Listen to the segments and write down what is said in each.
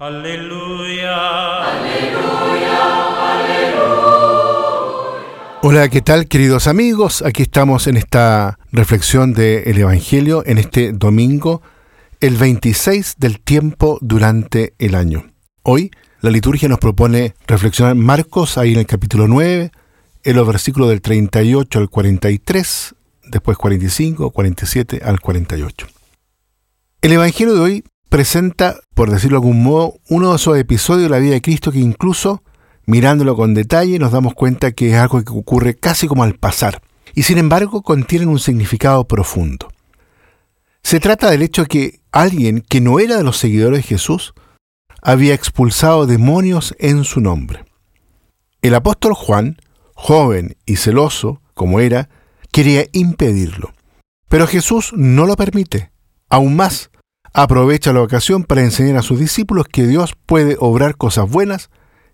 Aleluya. Aleluya. Aleluya. Hola, ¿qué tal queridos amigos? Aquí estamos en esta reflexión del Evangelio en este domingo, el 26 del tiempo durante el año. Hoy la liturgia nos propone reflexionar Marcos ahí en el capítulo 9, en los versículos del 38 al 43, después 45, 47 al 48. El Evangelio de hoy presenta, por decirlo de algún modo, uno de esos episodios de la vida de Cristo que incluso, mirándolo con detalle, nos damos cuenta que es algo que ocurre casi como al pasar, y sin embargo contienen un significado profundo. Se trata del hecho que alguien que no era de los seguidores de Jesús había expulsado demonios en su nombre. El apóstol Juan, joven y celoso como era, quería impedirlo. Pero Jesús no lo permite. Aún más, aprovecha la ocasión para enseñar a sus discípulos que Dios puede obrar cosas buenas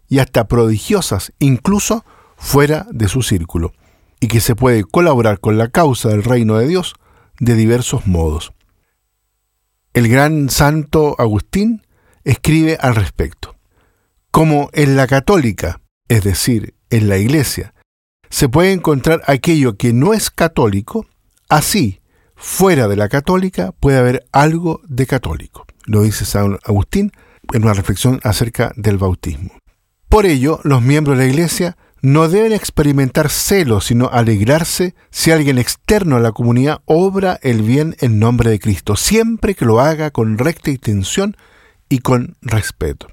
y hasta prodigiosas, incluso fuera de su círculo, y que se puede colaborar con la causa del reino de Dios de diversos modos. El gran santo Agustín escribe al respecto. Como en la católica, es decir, en la iglesia, se puede encontrar aquello que no es católico, así fuera de la católica puede haber algo de católico. Lo dice San Agustín en una reflexión acerca del bautismo. Por ello, los miembros de la Iglesia no deben experimentar celo, sino alegrarse si alguien externo a la comunidad obra el bien en nombre de Cristo, siempre que lo haga con recta intención y con respeto.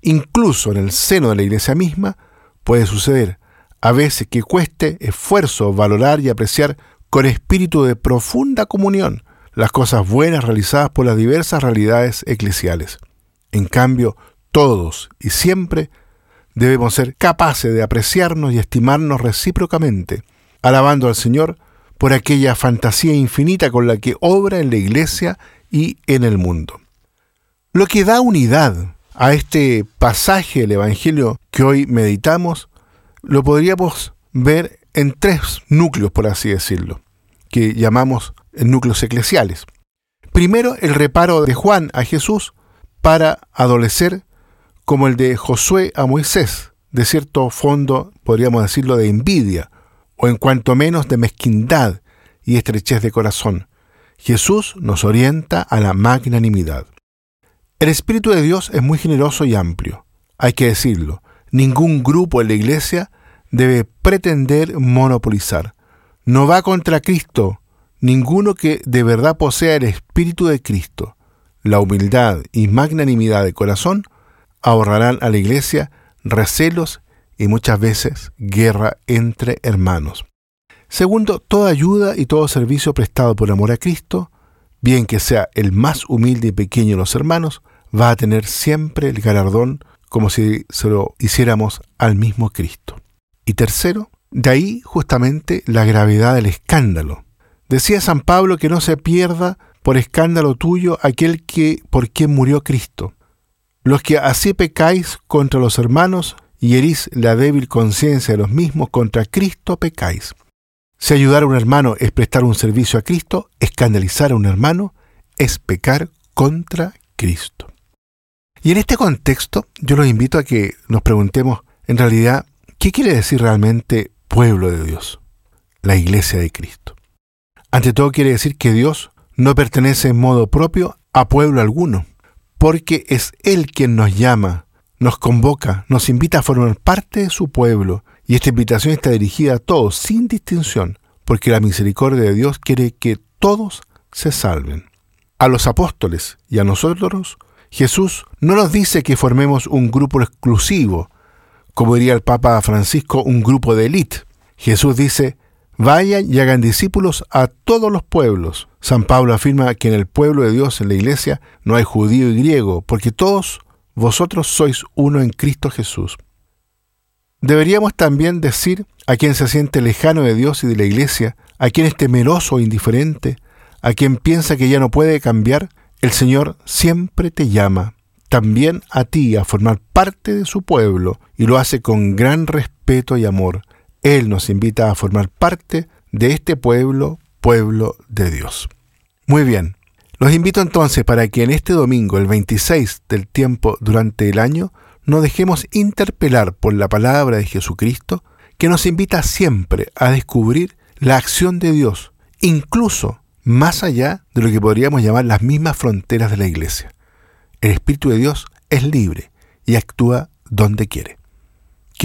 Incluso en el seno de la Iglesia misma puede suceder a veces que cueste esfuerzo valorar y apreciar con espíritu de profunda comunión las cosas buenas realizadas por las diversas realidades eclesiales. En cambio, todos y siempre debemos ser capaces de apreciarnos y estimarnos recíprocamente, alabando al Señor por aquella fantasía infinita con la que obra en la Iglesia y en el mundo. Lo que da unidad a este pasaje del Evangelio que hoy meditamos, lo podríamos ver en tres núcleos, por así decirlo llamamos núcleos eclesiales. Primero, el reparo de Juan a Jesús para adolecer como el de Josué a Moisés, de cierto fondo, podríamos decirlo, de envidia, o en cuanto menos de mezquindad y estrechez de corazón. Jesús nos orienta a la magnanimidad. El Espíritu de Dios es muy generoso y amplio, hay que decirlo. Ningún grupo en la iglesia debe pretender monopolizar. No va contra Cristo ninguno que de verdad posea el Espíritu de Cristo. La humildad y magnanimidad de corazón ahorrarán a la iglesia recelos y muchas veces guerra entre hermanos. Segundo, toda ayuda y todo servicio prestado por amor a Cristo, bien que sea el más humilde y pequeño de los hermanos, va a tener siempre el galardón como si se lo hiciéramos al mismo Cristo. Y tercero, de ahí justamente la gravedad del escándalo. Decía San Pablo que no se pierda por escándalo tuyo aquel que por quien murió Cristo. Los que así pecáis contra los hermanos y herís la débil conciencia de los mismos, contra Cristo pecáis. Si ayudar a un hermano es prestar un servicio a Cristo, escandalizar a un hermano es pecar contra Cristo. Y en este contexto yo los invito a que nos preguntemos en realidad qué quiere decir realmente pueblo de Dios, la iglesia de Cristo. Ante todo quiere decir que Dios no pertenece en modo propio a pueblo alguno, porque es Él quien nos llama, nos convoca, nos invita a formar parte de su pueblo, y esta invitación está dirigida a todos, sin distinción, porque la misericordia de Dios quiere que todos se salven. A los apóstoles y a nosotros, Jesús no nos dice que formemos un grupo exclusivo, como diría el Papa Francisco, un grupo de élite. Jesús dice, vayan y hagan discípulos a todos los pueblos. San Pablo afirma que en el pueblo de Dios, en la iglesia, no hay judío y griego, porque todos vosotros sois uno en Cristo Jesús. Deberíamos también decir a quien se siente lejano de Dios y de la iglesia, a quien es temeroso o indiferente, a quien piensa que ya no puede cambiar, el Señor siempre te llama también a ti a formar parte de su pueblo y lo hace con gran respeto y amor. Él nos invita a formar parte de este pueblo, pueblo de Dios. Muy bien, Los invito entonces para que en este domingo, el 26 del tiempo durante el año, nos dejemos interpelar por la palabra de Jesucristo, que nos invita siempre a descubrir la acción de Dios, incluso más allá de lo que podríamos llamar las mismas fronteras de la iglesia. El Espíritu de Dios es libre y actúa donde quiere.